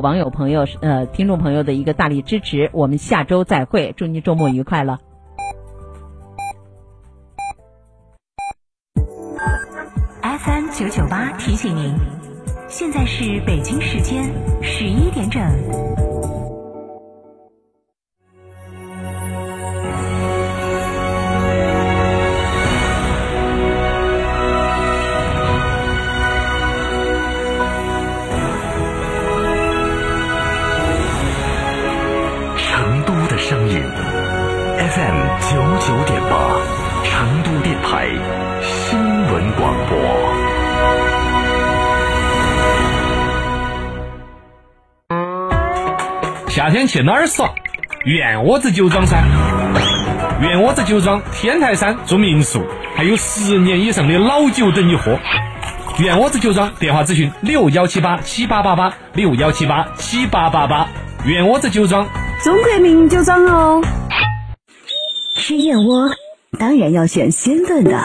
网友朋友呃听众朋友的一个大力支持，我们下周再会，祝您周末愉快了。FM 九九八提醒您，现在是北京时间十一点整。夏天去哪儿耍？院窝子酒庄噻！院窝子酒庄天台山住民宿，还有十年以上的老酒等你喝。院窝子酒庄电话咨询：六幺七八七八八八六幺七八七八八八。院窝子酒庄，中国名酒庄哦。吃燕窝当然要选鲜炖的，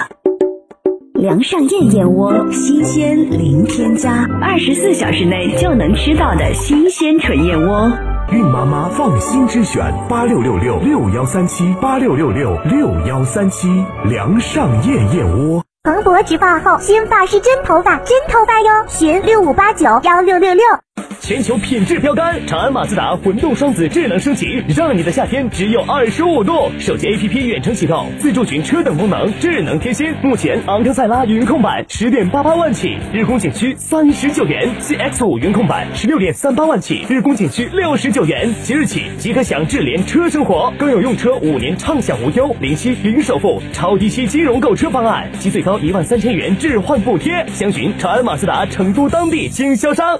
梁上燕燕窝，新鲜零添加，二十四小时内就能吃到的新鲜纯燕窝。孕妈妈放心之选，八六六六六幺三七八六六六六幺三七，梁上燕燕窝。蓬勃植发后，新发是真头发，真头发哟！寻六五八九幺六六六。全球品质标杆，长安马自达混动双子智能升级，让你的夏天只有二十五度。手机 APP 远程启动，自助寻车等功能，智能贴心。目前昂克赛拉云控版十点八八万起，日供仅需三十九元；CX 五云控版十六点三八万起，日供仅需六十九元。即日起即可享智联车生活，更有用车五年畅享无忧、零息零首付、超低息金融购车方案及最高一万三千元置换补贴。详询长安马自达成都当地经销商。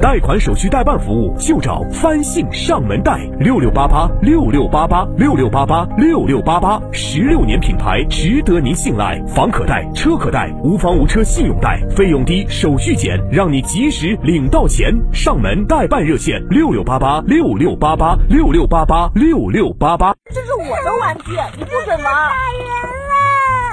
贷款手续代办服务就找翻信上门贷，六六八八六六八八六六八八六六八八，十六年品牌，值得您信赖。房可贷，车可贷，无房无车信用贷，费用低，手续简，让你及时领到钱。上门代办热线六六八八六六八八六六八八六六八八。这是我的玩具，你不准玩。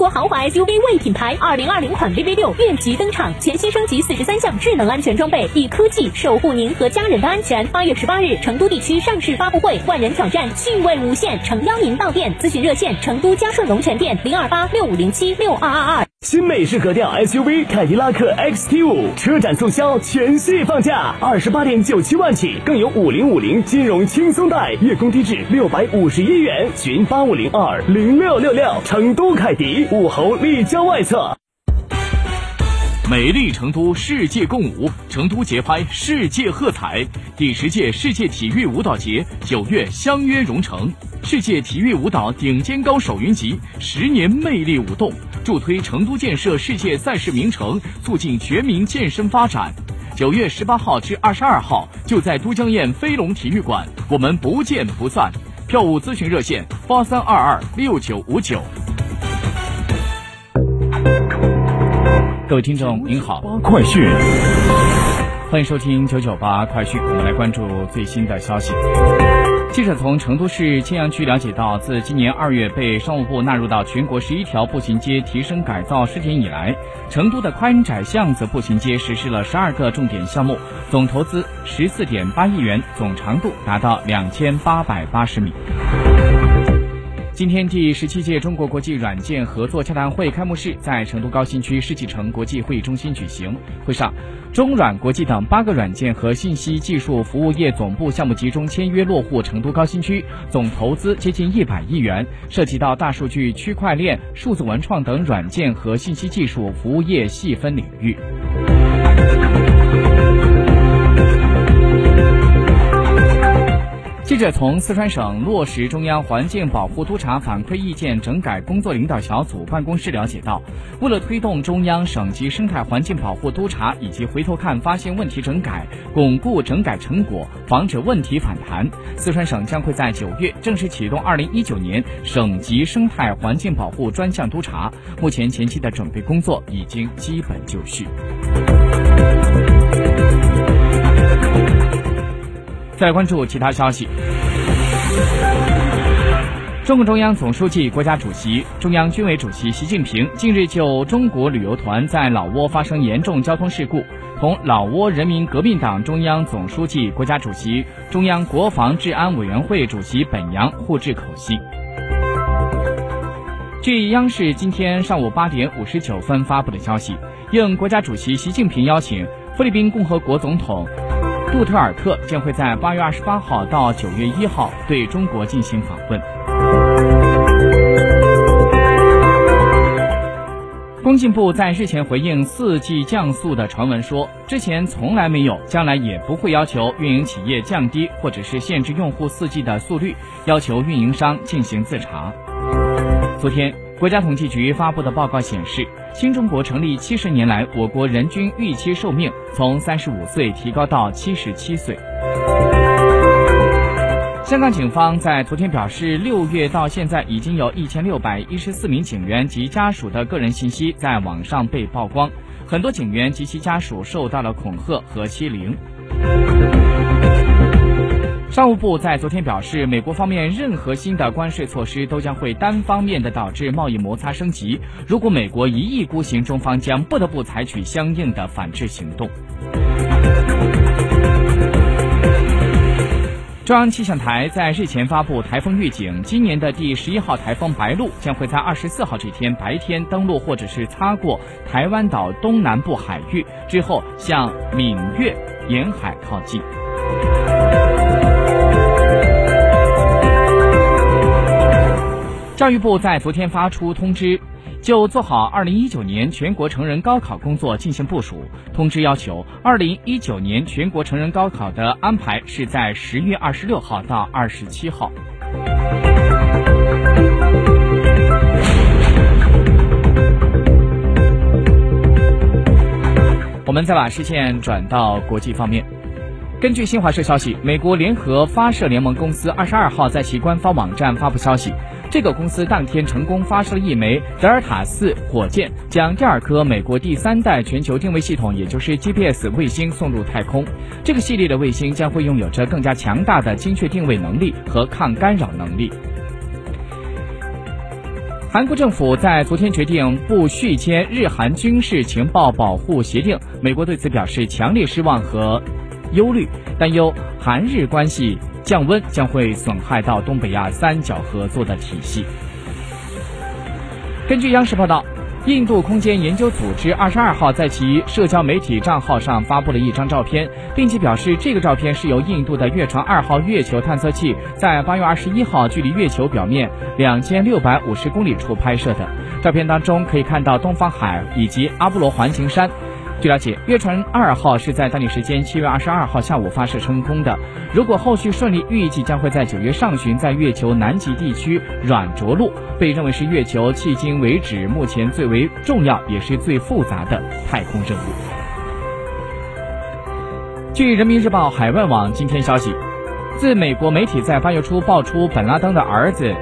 国豪华 SUV 魏品牌二零二零款 VV 六越级登场，全新升级四十三项智能安全装备，以科技守护您和家人的安全。八月十八日，成都地区上市发布会，万人挑战，趣味无限，诚邀您到店咨询热线：成都嘉顺龙泉店零二八六五零七六二二二。新美式格调 SUV 凯迪拉克 XT 五车展促销，全系放价二十八点九七万起，更有五零五零金融轻松贷，月供低至六百五十一元。询八五零二零六六六。成都凯迪武侯立交外侧。美丽成都，世界共舞，成都节拍，世界喝彩。第十届世界体育舞蹈节九月相约蓉城，世界体育舞蹈顶尖高手云集，十年魅力舞动。助推成都建设世界赛事名城，促进全民健身发展。九月十八号至二十二号，就在都江堰飞龙体育馆，我们不见不散。票务咨询热线：八三二二六九五九。各位听众您好，快讯，欢迎收听九九八快讯，我们来关注最新的消息。记者从成都市青羊区了解到，自今年二月被商务部纳入到全国十一条步行街提升改造试点以来，成都的宽窄巷子步行街实施了十二个重点项目，总投资十四点八亿元，总长度达到两千八百八十米。今天，第十七届中国国际软件合作洽谈会开幕式在成都高新区世纪城国际会议中心举行。会上，中软国际等八个软件和信息技术服务业总部项目集中签约落户成都高新区，总投资接近一百亿元，涉及到大数据、区块链、数字文创等软件和信息技术服务业细分领域。记者从四川省落实中央环境保护督察反馈意见整改工作领导小组办公室了解到，为了推动中央省级生态环境保护督察以及回头看发现问题整改，巩固整改成果，防止问题反弹，四川省将会在九月正式启动二零一九年省级生态环境保护专项督查。目前前期的准备工作已经基本就绪。再关注其他消息。中共中央总书记、国家主席、中央军委主席习近平近日就中国旅游团在老挝发生严重交通事故，同老挝人民革命党中央总书记、国家主席、中央国防治安委员会主席本阳互致口信。据央视今天上午八点五十九分发布的消息，应国家主席习近平邀请，菲律宾共和国总统。杜特尔特将会在八月二十八号到九月一号对中国进行访问。工信部在日前回应四 G 降速的传闻说，之前从来没有，将来也不会要求运营企业降低或者是限制用户四 G 的速率，要求运营商进行自查。昨天。国家统计局发布的报告显示，新中国成立七十年来，我国人均预期寿命从三十五岁提高到七十七岁。香港警方在昨天表示，六月到现在已经有一千六百一十四名警员及家属的个人信息在网上被曝光，很多警员及其家属受到了恐吓和欺凌。商务部在昨天表示，美国方面任何新的关税措施都将会单方面的导致贸易摩擦升级。如果美国一意孤行，中方将不得不采取相应的反制行动。中央气象台在日前发布台风预警，今年的第十一号台风白鹿将会在二十四号这天白天登陆或者是擦过台湾岛东南部海域，之后向闽粤沿海靠近。教育部在昨天发出通知，就做好二零一九年全国成人高考工作进行部署。通知要求，二零一九年全国成人高考的安排是在十月二十六号到二十七号。我们再把视线转到国际方面。根据新华社消息，美国联合发射联盟公司二十二号在其官方网站发布消息。这个公司当天成功发射了一枚德尔塔四火箭，将第二颗美国第三代全球定位系统，也就是 GPS 卫星送入太空。这个系列的卫星将会拥有着更加强大的精确定位能力和抗干扰能力。韩国政府在昨天决定不续签日韩军事情报保护协定，美国对此表示强烈失望和忧虑，担忧韩日关系。降温将会损害到东北亚三角合作的体系。根据央视报道，印度空间研究组织二十二号在其社交媒体账号上发布了一张照片，并且表示这个照片是由印度的月船二号月球探测器在八月二十一号距离月球表面两千六百五十公里处拍摄的。照片当中可以看到东方海以及阿波罗环形山。据了解，月船二号是在当地时间七月二十二号下午发射成功的。如果后续顺利，预计将会在九月上旬在月球南极地区软着陆，被认为是月球迄今为止目前最为重要也是最复杂的太空任务。据人民日报海外网今天消息，自美国媒体在八月初爆出本拉登的儿子。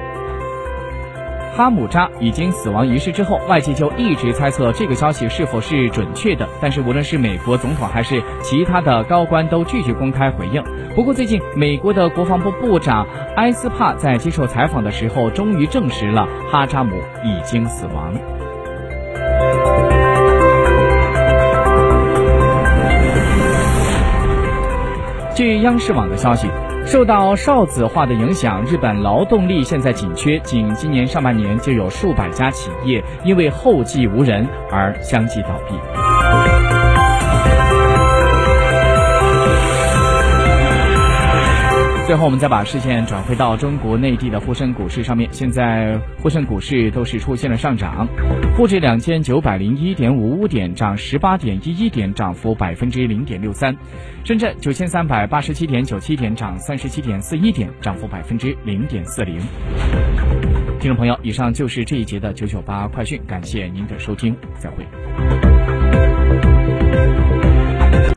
哈姆扎已经死亡一事之后，外界就一直猜测这个消息是否是准确的。但是无论是美国总统还是其他的高官都拒绝公开回应。不过最近，美国的国防部部长埃斯帕在接受采访的时候，终于证实了哈扎姆已经死亡。据央视网的消息。受到少子化的影响，日本劳动力现在紧缺，仅今年上半年就有数百家企业因为后继无人而相继倒闭。最后，我们再把视线转回到中国内地的沪深股市上面。现在沪深股市都是出现了上涨，沪指两千九百零一点五五点，涨十八点一一点，涨幅百分之零点六三；深圳九千三百八十七点九七点，涨三十七点四一点，涨幅百分之零点四零。听众朋友，以上就是这一节的九九八快讯，感谢您的收听，再会。